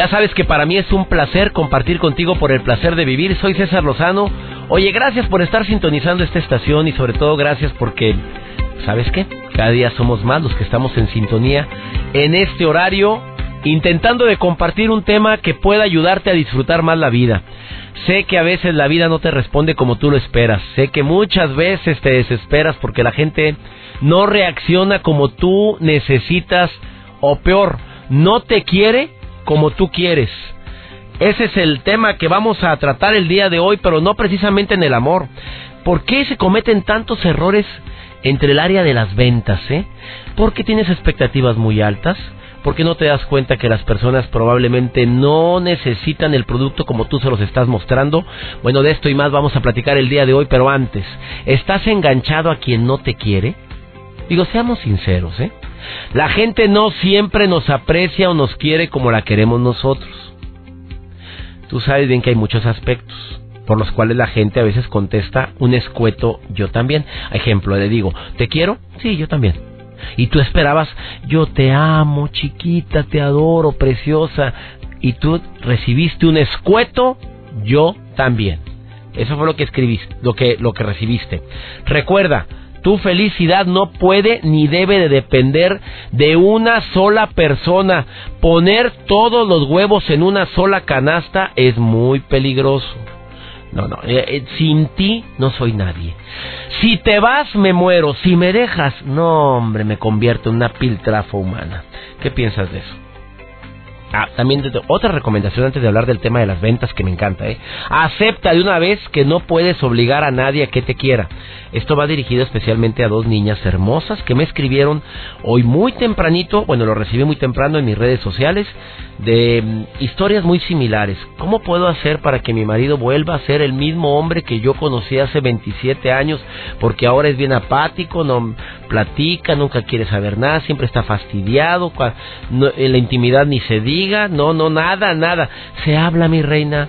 Ya sabes que para mí es un placer compartir contigo por el placer de vivir. Soy César Lozano. Oye, gracias por estar sintonizando esta estación y sobre todo gracias porque, ¿sabes qué? Cada día somos más los que estamos en sintonía en este horario intentando de compartir un tema que pueda ayudarte a disfrutar más la vida. Sé que a veces la vida no te responde como tú lo esperas. Sé que muchas veces te desesperas porque la gente no reacciona como tú necesitas o peor, no te quiere como tú quieres. Ese es el tema que vamos a tratar el día de hoy, pero no precisamente en el amor. ¿Por qué se cometen tantos errores entre el área de las ventas? Eh? Porque tienes expectativas muy altas, porque no te das cuenta que las personas probablemente no necesitan el producto como tú se los estás mostrando. Bueno, de esto y más vamos a platicar el día de hoy, pero antes, ¿estás enganchado a quien no te quiere? Digo, seamos sinceros, ¿eh? La gente no siempre nos aprecia o nos quiere como la queremos nosotros. Tú sabes bien que hay muchos aspectos por los cuales la gente a veces contesta un escueto yo también. Ejemplo, le digo, ¿te quiero? Sí, yo también. Y tú esperabas, yo te amo, chiquita, te adoro, preciosa. Y tú recibiste un escueto, yo también. Eso fue lo que escribiste, lo que, lo que recibiste. Recuerda, tu felicidad no puede ni debe de depender de una sola persona. Poner todos los huevos en una sola canasta es muy peligroso. No, no, eh, eh, sin ti no soy nadie. Si te vas, me muero. Si me dejas, no, hombre, me convierto en una piltrafa humana. ¿Qué piensas de eso? Ah, también otra recomendación antes de hablar del tema de las ventas que me encanta, ¿eh? Acepta de una vez que no puedes obligar a nadie a que te quiera. Esto va dirigido especialmente a dos niñas hermosas que me escribieron hoy muy tempranito, bueno, lo recibí muy temprano en mis redes sociales, de mm, historias muy similares. ¿Cómo puedo hacer para que mi marido vuelva a ser el mismo hombre que yo conocí hace 27 años? Porque ahora es bien apático, no platica, nunca quiere saber nada, siempre está fastidiado, en la intimidad ni se no, no, nada, nada. Se habla, mi reina,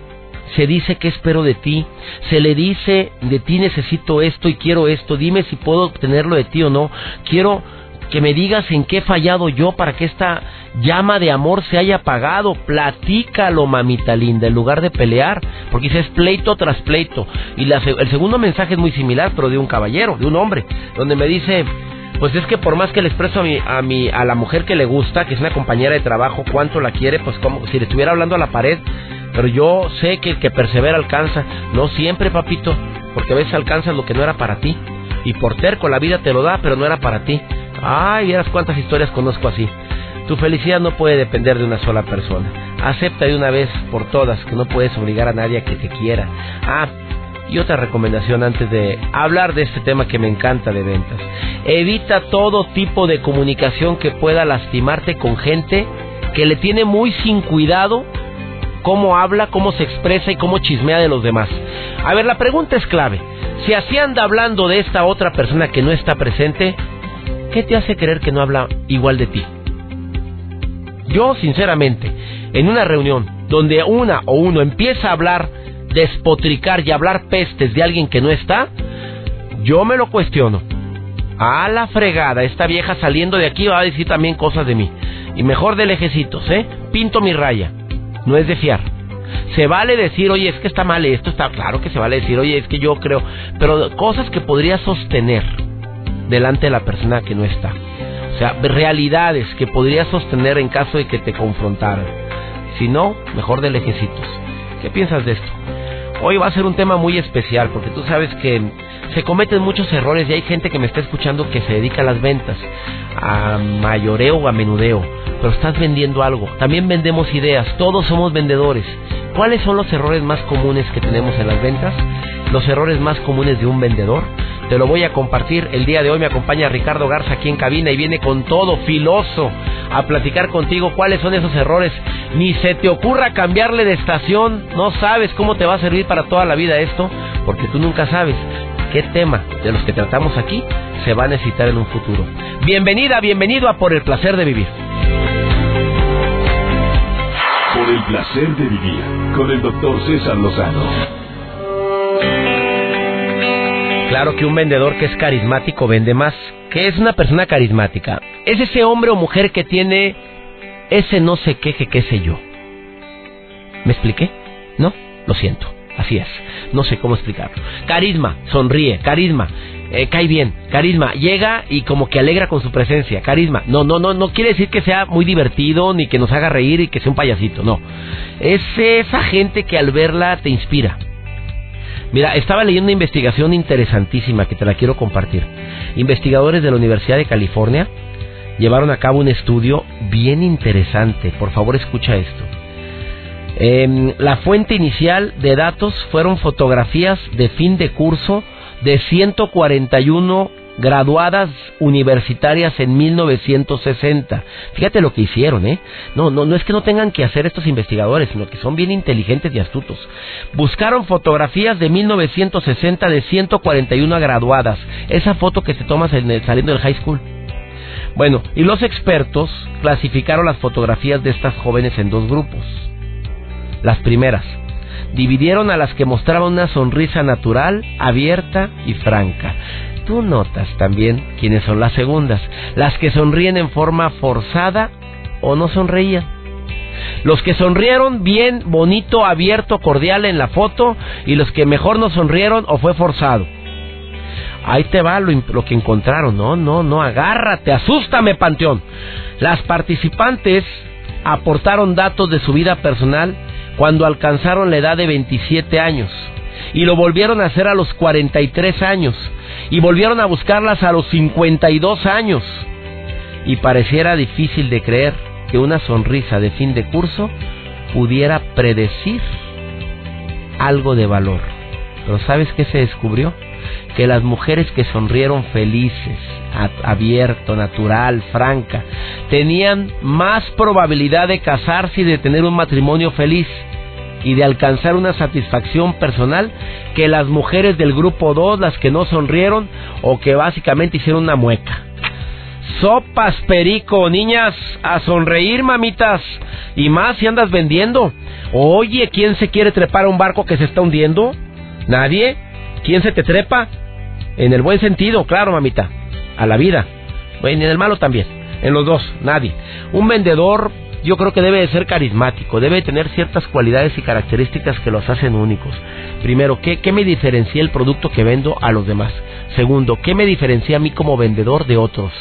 se dice que espero de ti, se le dice de ti necesito esto y quiero esto, dime si puedo obtenerlo de ti o no, quiero que me digas en qué he fallado yo para que esta llama de amor se haya apagado, platícalo mamita linda, en lugar de pelear, porque dices pleito tras pleito, y el segundo mensaje es muy similar, pero de un caballero, de un hombre, donde me dice, pues es que por más que le expreso a mi, a mi, a la mujer que le gusta, que es una compañera de trabajo, cuánto la quiere, pues como si le estuviera hablando a la pared, pero yo sé que el que persevera alcanza. No siempre, papito, porque a veces alcanzas lo que no era para ti. Y por terco la vida te lo da, pero no era para ti. Ay, vieras cuántas historias conozco así. Tu felicidad no puede depender de una sola persona. Acepta de una vez por todas que no puedes obligar a nadie a que te quiera. Ah, y otra recomendación antes de hablar de este tema que me encanta de ventas. Evita todo tipo de comunicación que pueda lastimarte con gente que le tiene muy sin cuidado cómo habla, cómo se expresa y cómo chismea de los demás. A ver, la pregunta es clave. Si así anda hablando de esta otra persona que no está presente, ¿qué te hace creer que no habla igual de ti? Yo, sinceramente, en una reunión donde una o uno empieza a hablar, despotricar y hablar pestes de alguien que no está, yo me lo cuestiono. A la fregada, esta vieja saliendo de aquí va a decir también cosas de mí. Y mejor de lejecitos, ¿eh? Pinto mi raya no es de fiar. Se vale decir, oye, es que está mal esto, está claro que se vale decir, oye, es que yo creo, pero cosas que podría sostener delante de la persona que no está. O sea, realidades que podría sostener en caso de que te confrontaran. Si no, mejor de lejecitos. ¿Qué piensas de esto? Hoy va a ser un tema muy especial porque tú sabes que se cometen muchos errores y hay gente que me está escuchando que se dedica a las ventas, a mayoreo o a menudeo, pero estás vendiendo algo. También vendemos ideas, todos somos vendedores. ¿Cuáles son los errores más comunes que tenemos en las ventas? Los errores más comunes de un vendedor. Te lo voy a compartir. El día de hoy me acompaña Ricardo Garza aquí en cabina y viene con todo filoso a platicar contigo cuáles son esos errores. Ni se te ocurra cambiarle de estación, no sabes cómo te va a servir para toda la vida esto, porque tú nunca sabes qué tema de los que tratamos aquí se va a necesitar en un futuro. Bienvenida, bienvenido a Por el Placer de Vivir. Por el Placer de Vivir, con el doctor César Lozano. Claro que un vendedor que es carismático vende más. ¿Qué es una persona carismática? Es ese hombre o mujer que tiene ese no sé qué, que qué sé yo. ¿Me expliqué? ¿No? Lo siento. Así es. No sé cómo explicarlo. Carisma, sonríe, carisma, eh, cae bien, carisma, llega y como que alegra con su presencia, carisma. No, no, no, no quiere decir que sea muy divertido ni que nos haga reír y que sea un payasito, no. Es esa gente que al verla te inspira. Mira, estaba leyendo una investigación interesantísima que te la quiero compartir. Investigadores de la Universidad de California llevaron a cabo un estudio bien interesante. Por favor, escucha esto. Em, la fuente inicial de datos fueron fotografías de fin de curso de 141 graduadas universitarias en 1960. Fíjate lo que hicieron, ¿eh? No, no, no es que no tengan que hacer estos investigadores, sino que son bien inteligentes y astutos. Buscaron fotografías de 1960 de 141 graduadas. Esa foto que se toma saliendo del high school. Bueno, y los expertos clasificaron las fotografías de estas jóvenes en dos grupos. Las primeras, dividieron a las que mostraban una sonrisa natural, abierta y franca. Tú notas también quiénes son las segundas, las que sonríen en forma forzada o no sonreían. Los que sonrieron bien, bonito, abierto, cordial en la foto y los que mejor no sonrieron o fue forzado. Ahí te va lo, que encontraron. No, no, no, agárrate, asústame, Panteón. Las participantes aportaron datos de su vida personal cuando alcanzaron la edad de 27 años y lo volvieron a hacer a los 43 años y volvieron a buscarlas a los 52 años y pareciera difícil de creer que una sonrisa de fin de curso pudiera predecir algo de valor. Pero ¿sabes qué se descubrió? Que las mujeres que sonrieron felices, abierto, natural, franca, tenían más probabilidad de casarse y de tener un matrimonio feliz y de alcanzar una satisfacción personal que las mujeres del grupo 2, las que no sonrieron o que básicamente hicieron una mueca. Sopas, perico, niñas, a sonreír, mamitas. Y más si andas vendiendo. Oye, ¿quién se quiere trepar a un barco que se está hundiendo? ¿Nadie? ¿Quién se te trepa? En el buen sentido, claro, mamita. A la vida. Bueno, en el malo también. En los dos, nadie. Un vendedor yo creo que debe de ser carismático, debe tener ciertas cualidades y características que los hacen únicos. Primero, ¿qué, ¿qué me diferencia el producto que vendo a los demás? Segundo, ¿qué me diferencia a mí como vendedor de otros?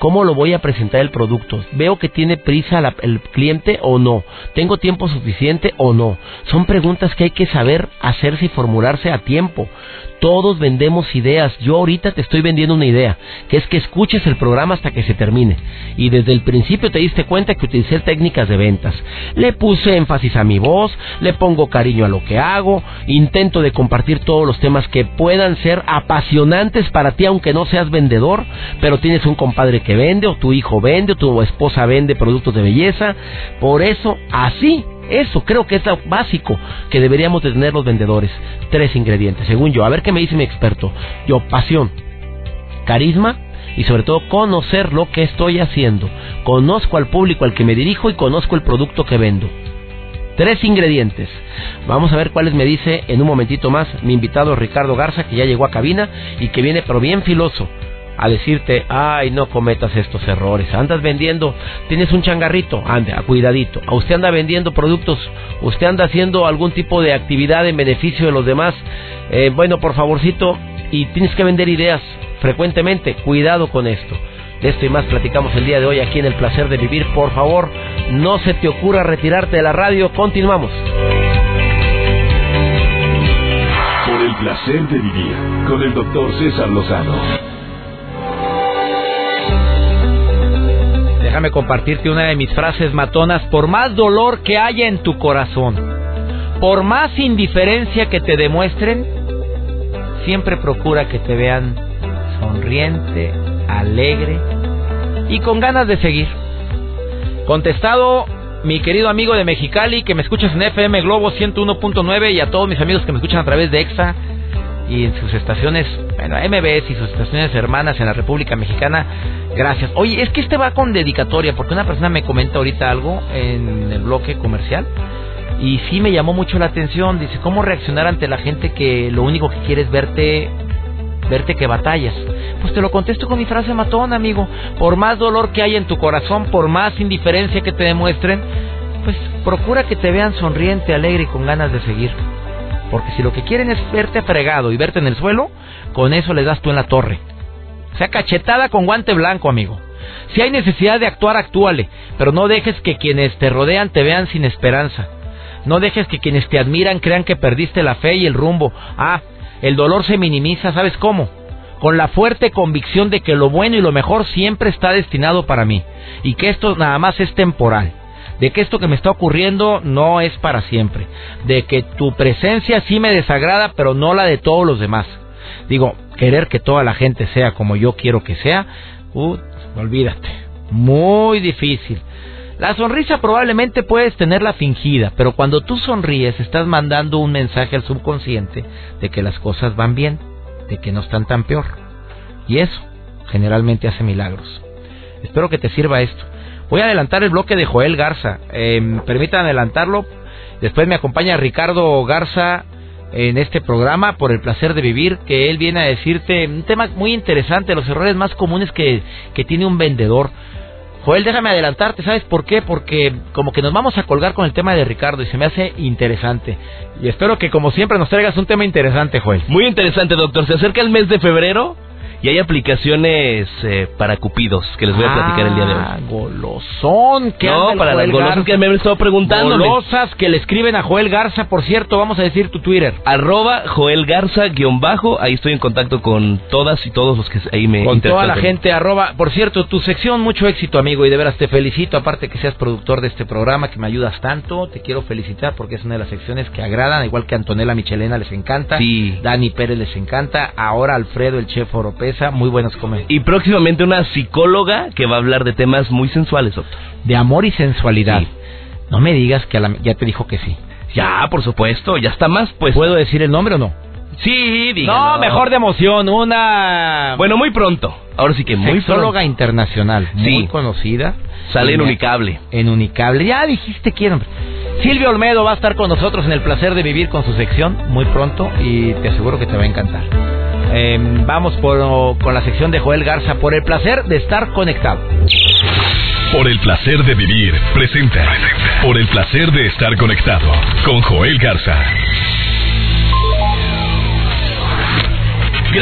¿Cómo lo voy a presentar el producto? ¿Veo que tiene prisa el cliente o no? ¿Tengo tiempo suficiente o no? Son preguntas que hay que saber hacerse y formularse a tiempo. Todos vendemos ideas. Yo ahorita te estoy vendiendo una idea, que es que escuches el programa hasta que se termine. Y desde el principio te diste cuenta que utilicé técnicas de ventas. Le puse énfasis a mi voz, le pongo cariño a lo que hago, intento de compartir todos los temas que puedan ser apasionantes para ti, aunque no seas vendedor, pero tienes un compadre que vende, o tu hijo vende, o tu esposa vende productos de belleza. Por eso, así eso creo que es lo básico que deberíamos de tener los vendedores. Tres ingredientes, según yo. A ver qué me dice mi experto. Yo, pasión, carisma y sobre todo conocer lo que estoy haciendo. Conozco al público al que me dirijo y conozco el producto que vendo. Tres ingredientes. Vamos a ver cuáles me dice en un momentito más mi invitado Ricardo Garza, que ya llegó a cabina y que viene pero bien filoso a decirte, ay, no cometas estos errores. Andas vendiendo, tienes un changarrito, ande, a cuidadito. A usted anda vendiendo productos, usted anda haciendo algún tipo de actividad en beneficio de los demás. Eh, bueno, por favorcito, y tienes que vender ideas frecuentemente. Cuidado con esto. De esto y más platicamos el día de hoy aquí en El Placer de Vivir. Por favor, no se te ocurra retirarte de la radio. Continuamos. Por el placer de vivir con el doctor César Lozano. Déjame compartirte una de mis frases matonas. Por más dolor que haya en tu corazón, por más indiferencia que te demuestren, siempre procura que te vean sonriente, alegre y con ganas de seguir. Contestado mi querido amigo de Mexicali que me escuchas en FM Globo 101.9 y a todos mis amigos que me escuchan a través de EXA y en sus estaciones, bueno, MBS y sus estaciones hermanas en la República Mexicana. Gracias. Oye, es que este va con dedicatoria porque una persona me comenta ahorita algo en el bloque comercial y sí me llamó mucho la atención. Dice, ¿cómo reaccionar ante la gente que lo único que quiere es verte verte que batallas. Pues te lo contesto con mi frase matón, amigo. Por más dolor que haya en tu corazón, por más indiferencia que te demuestren, pues procura que te vean sonriente, alegre y con ganas de seguir. Porque si lo que quieren es verte fregado y verte en el suelo, con eso les das tú en la torre. Sea cachetada con guante blanco, amigo. Si hay necesidad de actuar, actúale, pero no dejes que quienes te rodean te vean sin esperanza. No dejes que quienes te admiran crean que perdiste la fe y el rumbo. Ah, el dolor se minimiza, ¿sabes cómo? Con la fuerte convicción de que lo bueno y lo mejor siempre está destinado para mí y que esto nada más es temporal, de que esto que me está ocurriendo no es para siempre, de que tu presencia sí me desagrada pero no la de todos los demás. Digo, querer que toda la gente sea como yo quiero que sea, uh, olvídate, muy difícil. La sonrisa probablemente puedes tenerla fingida, pero cuando tú sonríes estás mandando un mensaje al subconsciente de que las cosas van bien, de que no están tan peor. Y eso generalmente hace milagros. Espero que te sirva esto. Voy a adelantar el bloque de Joel Garza. Eh, permítanme adelantarlo. Después me acompaña Ricardo Garza en este programa por el placer de vivir, que él viene a decirte un tema muy interesante, los errores más comunes que, que tiene un vendedor. Joel, déjame adelantarte, ¿sabes por qué? Porque como que nos vamos a colgar con el tema de Ricardo y se me hace interesante. Y espero que como siempre nos traigas un tema interesante, Joel. Muy interesante, doctor. Se acerca el mes de febrero y hay aplicaciones eh, para cupidos que les voy a platicar el día de hoy. Ah, golosón. ¿Qué no, para las golosas que me han estado preguntando. Golosas que le escriben a Joel Garza, por cierto, vamos a decir tu Twitter. Arroba Joel Garza, guion bajo, ahí estoy en contacto con todas y todos los que ahí me Con toda la gente, arroba. Por cierto, tu sección, mucho éxito, amigo, y de veras te felicito, aparte que seas productor de este programa, que me ayudas tanto, te quiero felicitar porque es una de las secciones que agradan, igual que Antonella Michelena les encanta, sí. Dani Pérez les encanta, ahora Alfredo, el chef Muy buenos comer. Y próximamente una psicóloga que va a hablar de temas muy sensuales, doctor. De amor y sensualidad. No me digas que ya te dijo que sí. Ya, por supuesto, ya está más, pues. ¿Puedo decir el nombre o no? Sí, dígalo. No, mejor de emoción, una... Bueno, muy pronto. Ahora sí que muy Sexóloga internacional, muy conocida. Sale en Unicable. En Unicable. Ya dijiste quién, hombre. Silvio Olmedo va a estar con nosotros en el placer de vivir con su sección muy pronto y te aseguro que te va a encantar. Em, vamos con la sección de Joel Garza, por el placer de estar conectado. Por el placer de vivir, presenta. Por el placer de estar conectado con Joel Garza.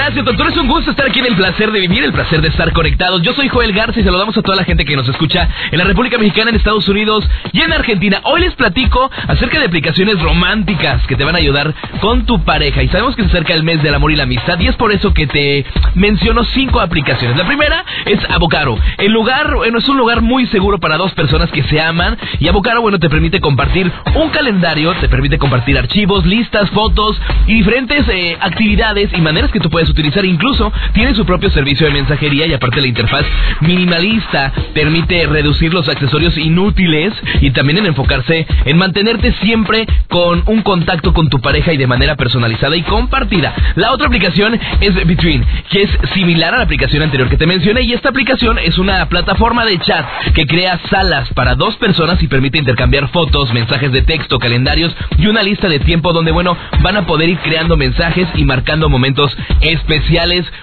Gracias, doctor. Es un gusto estar aquí en el placer de vivir, el placer de estar conectados. Yo soy Joel Garza y saludamos a toda la gente que nos escucha en la República Mexicana, en Estados Unidos y en Argentina. Hoy les platico acerca de aplicaciones románticas que te van a ayudar con tu pareja. Y sabemos que se acerca el mes del amor y la amistad y es por eso que te menciono cinco aplicaciones. La primera es Abocaro. El lugar, bueno, es un lugar muy seguro para dos personas que se aman y Abocaro, bueno, te permite compartir un calendario, te permite compartir archivos, listas, fotos y diferentes eh, actividades y maneras que tú puedes puedes utilizar. Incluso tiene su propio servicio de mensajería y aparte la interfaz minimalista permite reducir los accesorios inútiles y también en enfocarse en mantenerte siempre con un contacto con tu pareja y de manera personalizada y compartida. La otra aplicación es Between, que es similar a la aplicación anterior que te mencioné y esta aplicación es una plataforma de chat que crea salas para dos personas y permite intercambiar fotos, mensajes de texto, calendarios y una lista de tiempo donde, bueno, van a poder ir creando mensajes y marcando momentos especiales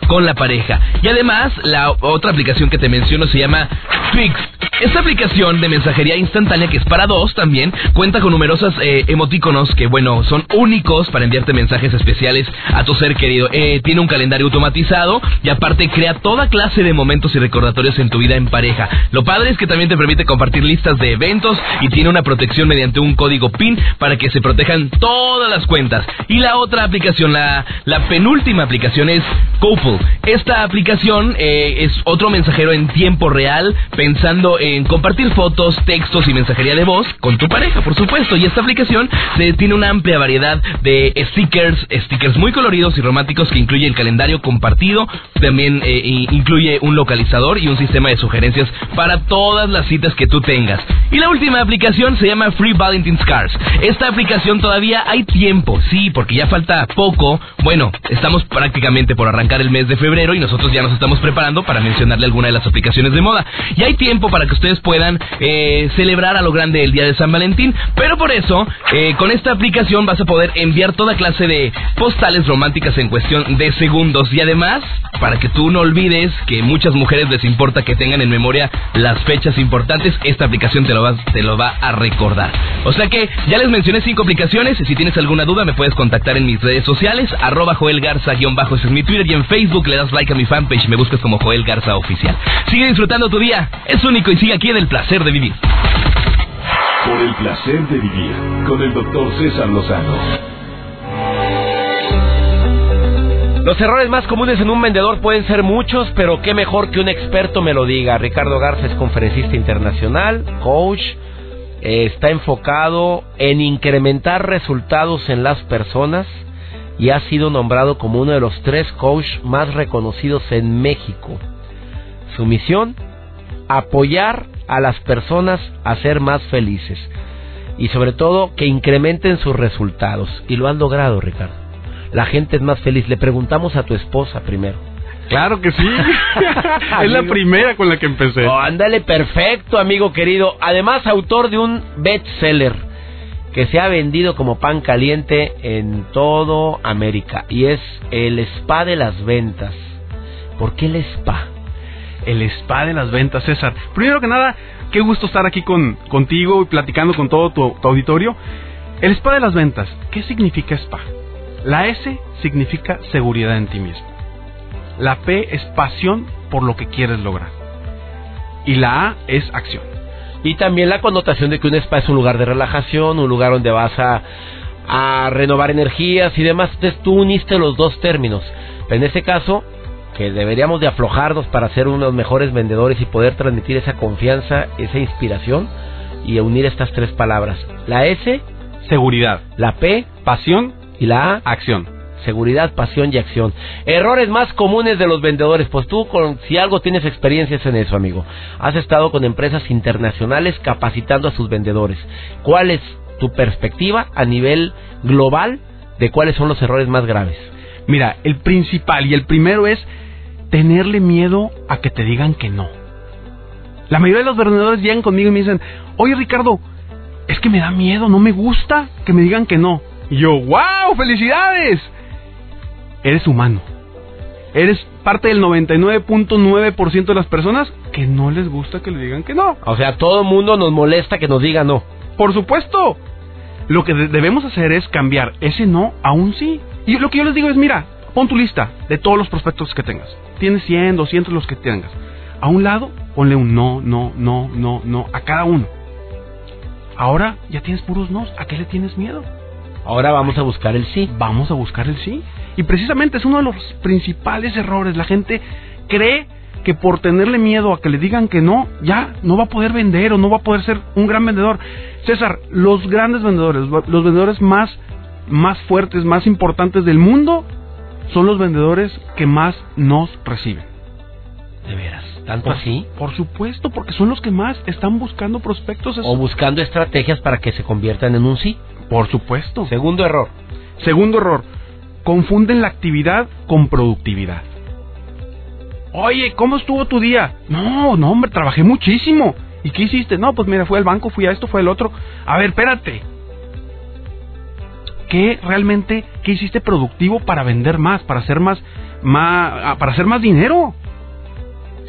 con la pareja. Y además, la otra aplicación que te menciono se llama Twix. Esta aplicación de mensajería instantánea, que es para dos también, cuenta con numerosos eh, emoticonos que, bueno, son únicos para enviarte mensajes especiales a tu ser querido. Eh, tiene un calendario automatizado y aparte crea toda clase de momentos y recordatorios en tu vida en pareja. Lo padre es que también te permite compartir listas de eventos y tiene una protección mediante un código PIN para que se protejan todas las cuentas. Y la otra aplicación, la, la penúltima aplicación es Couple. Esta aplicación eh, es otro mensajero en tiempo real pensando en compartir fotos, textos y mensajería de voz con tu pareja, por supuesto. Y esta aplicación tiene una amplia variedad de stickers, stickers muy coloridos y románticos que incluye el calendario compartido, también eh, incluye un localizador y un sistema de sugerencias para todas las citas que tú tengas. Y la última aplicación se llama Free Valentine's Cards. Esta aplicación todavía hay tiempo, sí, porque ya falta poco. Bueno, estamos prácticamente por arrancar el mes de febrero y nosotros ya nos estamos preparando para mencionarle alguna de las aplicaciones de moda. Y hay tiempo para que ustedes puedan eh, celebrar a lo grande el día de San Valentín, pero por eso, eh, con esta aplicación vas a poder enviar toda clase de postales románticas en cuestión de segundos y además, para que tú no olvides que muchas mujeres les importa que tengan en memoria las fechas importantes, esta aplicación te lo va, te lo va a recordar. O sea que ya les mencioné cinco aplicaciones, si tienes alguna duda me puedes contactar en mis redes sociales, arroba Joel Garza-bajo, ese es mi Twitter y en Facebook le das like a mi fanpage y me buscas como Joel Garza Oficial. Sigue disfrutando tu día, es único y sigue aquí en el placer de vivir. Por el placer de vivir con el doctor César Lozano. Los errores más comunes en un vendedor pueden ser muchos, pero qué mejor que un experto me lo diga. Ricardo Garza es conferencista internacional, coach, eh, está enfocado en incrementar resultados en las personas y ha sido nombrado como uno de los tres coaches más reconocidos en México. Su misión, apoyar a las personas a ser más felices y sobre todo que incrementen sus resultados. Y lo han logrado, Ricardo la gente es más feliz. Le preguntamos a tu esposa primero. Claro que sí. es la primera con la que empecé. Oh, ándale, perfecto, amigo querido. Además, autor de un bestseller que se ha vendido como pan caliente en todo América y es el spa de las ventas. ¿Por qué el spa? El spa de las ventas, César. Primero que nada, qué gusto estar aquí con, contigo y platicando con todo tu auditorio. El spa de las ventas, ¿qué significa spa? La S significa seguridad en ti mismo. La P es pasión por lo que quieres lograr. Y la A es acción. Y también la connotación de que un spa es un lugar de relajación, un lugar donde vas a, renovar energías y demás. Entonces tú uniste los dos términos. En este caso, que deberíamos de aflojarnos para ser unos mejores vendedores y poder transmitir esa confianza, esa inspiración y unir estas tres palabras. La S, seguridad. La P, pasión y la A, acción. Seguridad, pasión y acción. Errores más comunes de los vendedores. Pues tú, con, si algo tienes experiencias en eso, amigo. Has estado con empresas internacionales capacitando a sus vendedores. ¿Cuál es tu perspectiva a nivel global de cuáles son los errores más graves? Mira, el principal y el primero es tenerle miedo a que te digan que no. La mayoría de los vendedores llegan conmigo y me dicen, oye Ricardo, es que me da miedo, no me gusta que me digan que no. Y yo, wow, felicidades. Eres humano. Eres parte del 99.9% de las personas que no les gusta que le digan que no. O sea, todo el mundo nos molesta que nos diga no. Por supuesto. Lo que debemos hacer es cambiar ese no a un sí. Y lo que yo les digo es, mira, pon tu lista de todos los prospectos que tengas. Tienes 100, 200 los que tengas. A un lado, ponle un no, no, no, no, no a cada uno. Ahora ya tienes puros no. ¿A qué le tienes miedo? Ahora vamos a buscar el sí. Vamos a buscar el sí. Y precisamente es uno de los principales errores. La gente cree que por tenerle miedo a que le digan que no, ya no va a poder vender o no va a poder ser un gran vendedor. César, los grandes vendedores, los vendedores más, más fuertes, más importantes del mundo, son los vendedores que más nos reciben. De veras. ¿Tanto así? Por supuesto, porque son los que más están buscando prospectos. O buscando estrategias para que se conviertan en un sí. Por supuesto. Segundo error. Segundo error. Confunden la actividad con productividad. Oye, ¿cómo estuvo tu día? No, no, hombre, trabajé muchísimo. ¿Y qué hiciste? No, pues mira, fui al banco, fui a esto, fue al otro. A ver, espérate. ¿Qué realmente, qué hiciste productivo para vender más, para hacer más, más, ah, para hacer más dinero?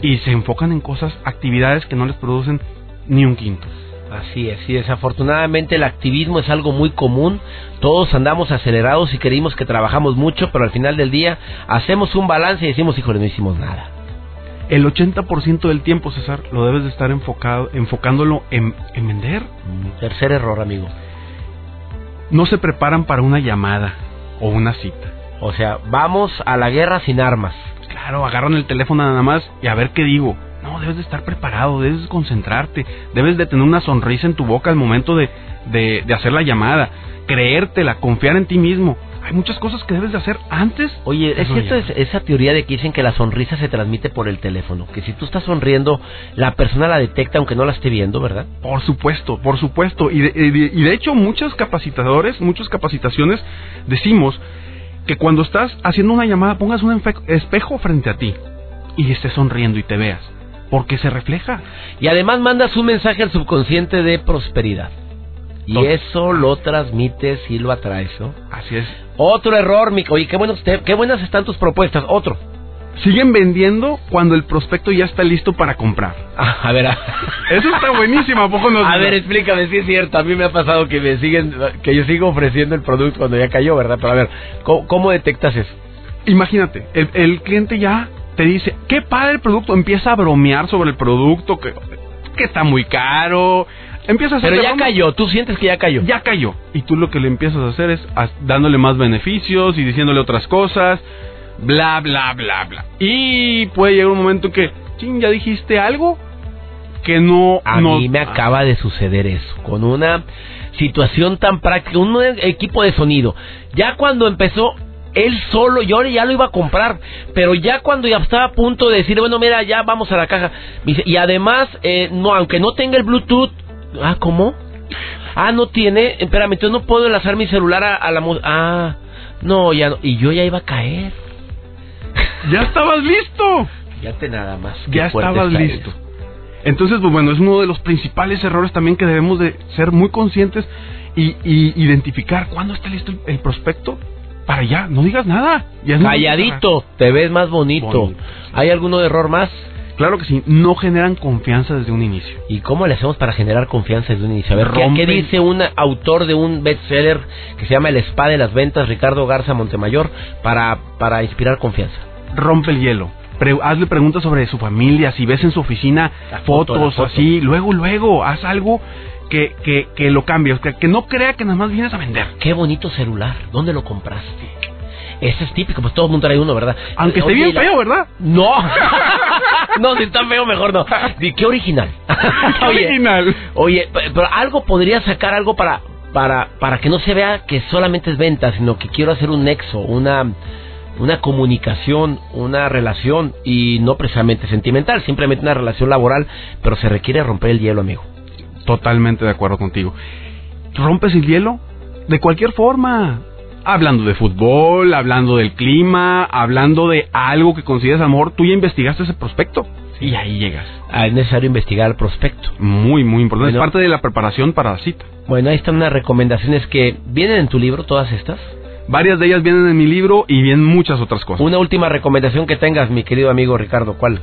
Y se enfocan en cosas, actividades que no les producen ni un quinto. Así es, y desafortunadamente el activismo es algo muy común. Todos andamos acelerados y creímos que trabajamos mucho, pero al final del día hacemos un balance y decimos, híjole, no hicimos nada. El 80% del tiempo, César, lo debes de estar enfocado, enfocándolo en, en vender. Mm, tercer error, amigo. No se preparan para una llamada o una cita. O sea, vamos a la guerra sin armas. Claro, agarran el teléfono nada más y a ver qué digo No, debes de estar preparado, debes de concentrarte, debes de tener una sonrisa en tu boca al momento de, de, de hacer la llamada, creértela, confiar en ti mismo. Hay muchas cosas que debes de hacer antes. Oye, es cierto es- esa teoría de que dicen que la sonrisa se transmite por el teléfono, que si tú estás sonriendo, la persona la detecta aunque no la esté viendo, ¿verdad? Por supuesto, por supuesto. Y de, y de- y de hecho, muchos capacitadores, muchas capacitaciones, decimos que cuando estás haciendo una llamada pongas un espejo frente a ti y estés sonriendo y te veas. Porque se refleja. Y además mandas un mensaje al subconsciente de prosperidad. Y Tot- eso lo transmites y lo atraes, ¿no? Así es. Otro error, Mico. Oye, qué, buenos te- qué buenas están tus propuestas. Otro. Siguen vendiendo cuando el prospecto ya está listo para comprar. Ah, a ver, a, Eso está buenísimo, ¿a poco no? a ver, explícame si es cierto. A mí me ha pasado que me siguen, que yo sigo ofreciendo el producto cuando ya cayó, ¿verdad? Pero a ver, ¿cómo, cómo detectas eso? Imagínate, el, el cliente ya te dice, qué padre el producto, empieza a bromear sobre el producto, que, que está muy caro, empieza a hacer Pero ya cayó, tú sientes que ya cayó. ya cayó. Y tú lo que le empiezas a hacer es dándole más beneficios y diciéndole otras cosas, bla, bla, bla, bla. Y puede llegar un momento que, ching, ya dijiste algo que no... A no- mí me acaba de suceder eso, con una situación tan práctica, un equipo de sonido. Ya cuando empezó él solo, yo ya lo iba a comprar, pero ya cuando ya estaba a punto de decir, bueno, mira, ya vamos a la caja. y además, eh, no, aunque no tenga el Bluetooth, ah, ¿cómo? Ah, no tiene, espérame, entonces no puedo enlazar mi celular a, a la... mu- Ah, no, ya no, y yo ya iba a caer. Ya estabas listo. Ya te nada más. Ya estabas listo. Entonces, pues bueno, es uno de los principales errores también que debemos de ser muy conscientes y, y identificar cuándo está listo el, el prospecto para ya, no digas nada. Ya no Calladito, te ves más bonito. Bonito. ¿Hay alguno error más? Claro que sí, no generan confianza desde un inicio. ¿Y cómo le hacemos para generar confianza desde un inicio? A ver, ¿qué, qué dice un autor de un bestseller que se llama El Spa de las Ventas, Ricardo Garza Montemayor, para, para inspirar confianza? Rompe el hielo. Pre- hazle preguntas sobre su familia, si ves en su oficina La fotos foto. así, luego, luego, haz algo que, que, que lo cambie, que, que no crea que nada más vienes a vender. Qué bonito celular, ¿dónde lo compraste? Ese es típico, pues todo el mundo trae uno, ¿verdad? Aunque esté Oye, bien la- feo, ¿verdad? No, no, si está feo, mejor no. Qué original. Qué original. Oye, pe- pero algo podría sacar algo para para para que no se vea que solamente es venta, sino que quiero hacer un nexo, una una comunicación, una relación y no precisamente sentimental, simplemente una relación laboral, pero se requiere romper el hielo, amigo. Totalmente de acuerdo contigo. Rompes el hielo de cualquier forma. Hablando de fútbol, hablando del clima, hablando de algo que consideras amor, tú ya investigaste ese prospecto y ahí llegas. Ah, es necesario investigar al prospecto. Muy, muy importante. Bueno. es parte de la preparación para la cita. Bueno, ahí están unas recomendaciones que vienen en tu libro, todas estas. Varias de ellas vienen en mi libro y vienen muchas otras cosas. Una última recomendación que tengas, mi querido amigo Ricardo, ¿cuál?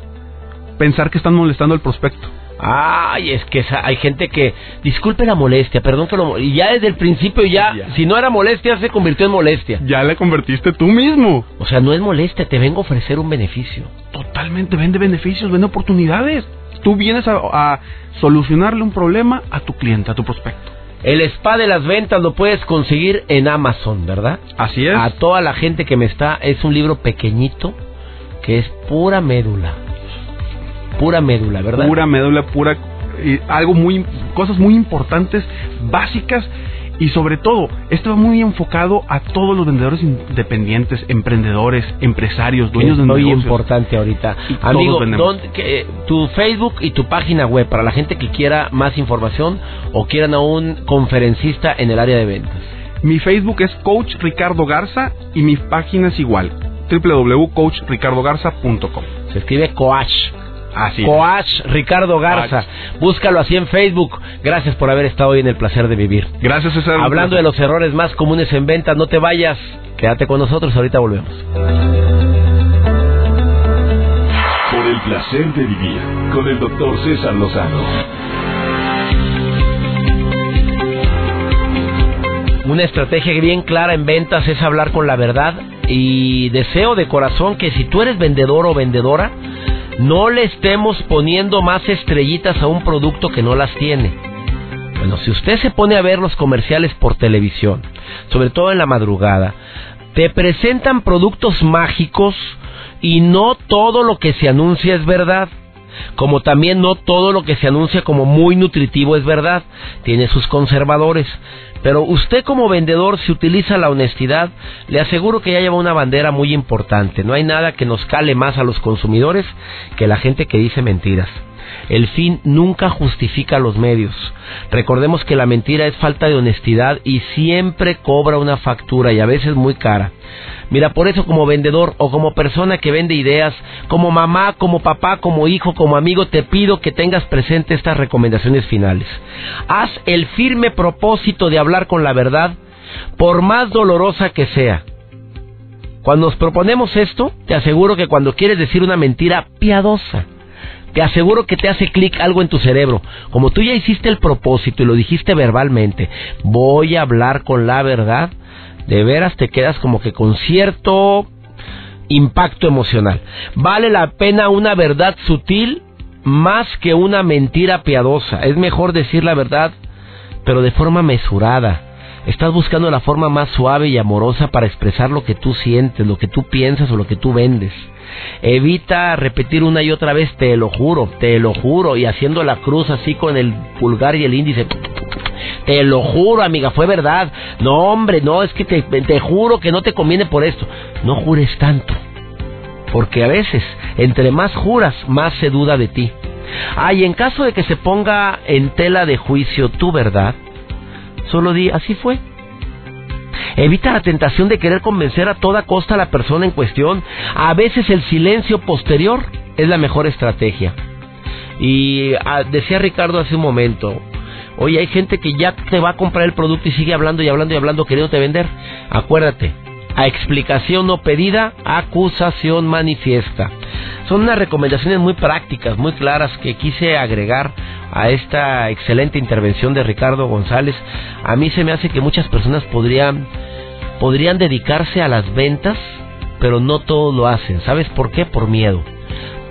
Pensar que están molestando al prospecto. Ay, es que esa- hay gente que disculpe la molestia, perdón que lo y ya desde el principio ya, Ya. si no era molestia se convirtió en molestia. Ya le convertiste tú mismo. O sea, no es molestia, te vengo a ofrecer un beneficio. Totalmente, vende beneficios, vende oportunidades. Tú vienes a, a solucionarle un problema a tu cliente, a tu prospecto. El spa de las ventas lo puedes conseguir en Amazon, ¿verdad? Así es. A toda la gente que me está, es un libro pequeñito que es pura médula. Pura médula, ¿verdad? Pura médula, pura y algo muy cosas muy importantes, básicas y sobre todo, esto va muy enfocado a todos los vendedores independientes, emprendedores, empresarios, dueños de es muy negocios. importante ahorita. Y Amigo. ¿dónde- que, tu Facebook y tu página web para la gente que quiera más información o quieran a un conferencista en el área de ventas. Mi Facebook es Coach Ricardo Garza y mi página es igual, www.coachricardogarza.com. Se escribe Coach. Así es. Coach Ricardo Garza. Búscalo así en Facebook. Gracias por haber estado hoy en el placer de vivir. Gracias, César. Hablando de los errores más comunes en ventas, no te vayas. Quédate con nosotros, ahorita volvemos. Por el placer de vivir con el doctor César Lozano. Una estrategia bien clara en ventas es hablar con la verdad y deseo de corazón que si tú eres vendedor o vendedora, no le estemos poniendo más estrellitas a un producto que no las tiene. Bueno, si usted se pone a ver los comerciales por televisión, sobre todo en la madrugada, te presentan productos mágicos y no todo lo que se anuncia es verdad. Como también no todo lo que se anuncia como muy nutritivo es verdad. Tiene sus conservadores. Pero usted como vendedor, si utiliza la honestidad, le aseguro que ya lleva una bandera muy importante. No hay nada que nos cale más a los consumidores que la gente que dice mentiras. El fin nunca justifica los medios. Recordemos que la mentira es falta de honestidad y siempre cobra una factura y a veces muy cara. Mira, por eso como vendedor o como persona que vende ideas, como mamá, como papá, como hijo, como amigo, te pido que tengas presente estas recomendaciones finales. Haz el firme propósito de hablar con la verdad, por más dolorosa que sea. Cuando nos proponemos esto, te aseguro que cuando quieres decir una mentira piadosa, te aseguro que te hace clic algo en tu cerebro. Como tú ya hiciste el propósito y lo dijiste verbalmente, voy a hablar con la verdad, de veras te quedas como que con cierto impacto emocional. Vale la pena una verdad sutil más que una mentira piadosa. Es mejor decir la verdad, pero de forma mesurada. Estás buscando la forma más suave y amorosa para expresar lo que tú sientes, lo que tú piensas o lo que tú vendes. Evita repetir una y otra vez, te lo juro, te lo juro, y haciendo la cruz así con el pulgar y el índice. Te lo juro, amiga, fue verdad. No, hombre, no, es que te, te juro que no te conviene por esto. No jures tanto. Porque a veces, entre más juras, más se duda de ti. Ah, y en caso de que se ponga en tela de juicio tu verdad, solo di, así fue. Evita la tentación de querer convencer a toda costa a la persona en cuestión. A veces el silencio posterior es la mejor estrategia. Y ah, decía Ricardo hace un momento, oye, hay gente que ya te va a comprar el producto y sigue hablando y hablando y hablando queriéndote vender. Acuérdate, a explicación no pedida, acusación manifiesta. Son unas recomendaciones muy prácticas, muy claras que quise agregar a esta excelente intervención de Ricardo González. A mí se me hace que muchas personas podrían podrían dedicarse a las ventas, pero no todos lo hacen. ¿Sabes por qué? Por miedo.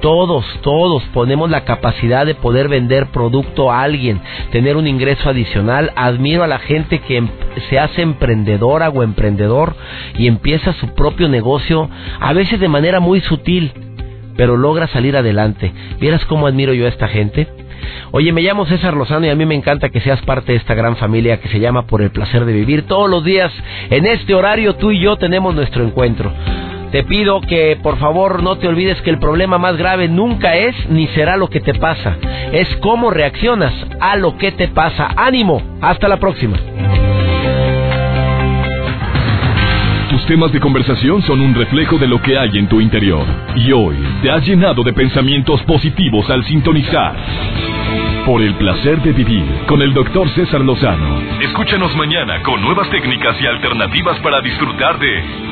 Todos, todos ponemos la capacidad de poder vender producto a alguien, tener un ingreso adicional. Admiro a la gente que em, se hace emprendedora o emprendedor y empieza su propio negocio, a veces de manera muy sutil, pero logra salir adelante. ¿Vieras cómo admiro yo a esta gente? Oye, me llamo César Lozano y a mí me encanta que seas parte de esta gran familia que se llama Por el Placer de Vivir. Todos los días, en este horario, tú y yo tenemos nuestro encuentro. Te pido que por favor no te olvides que el problema más grave nunca es ni será lo que te pasa, es cómo reaccionas a lo que te pasa. Ánimo, hasta la próxima. Tus temas de conversación son un reflejo de lo que hay en tu interior. Y hoy te has llenado de pensamientos positivos al sintonizar. Por el placer de vivir con el doctor César Lozano. Escúchanos mañana con nuevas técnicas y alternativas para disfrutar de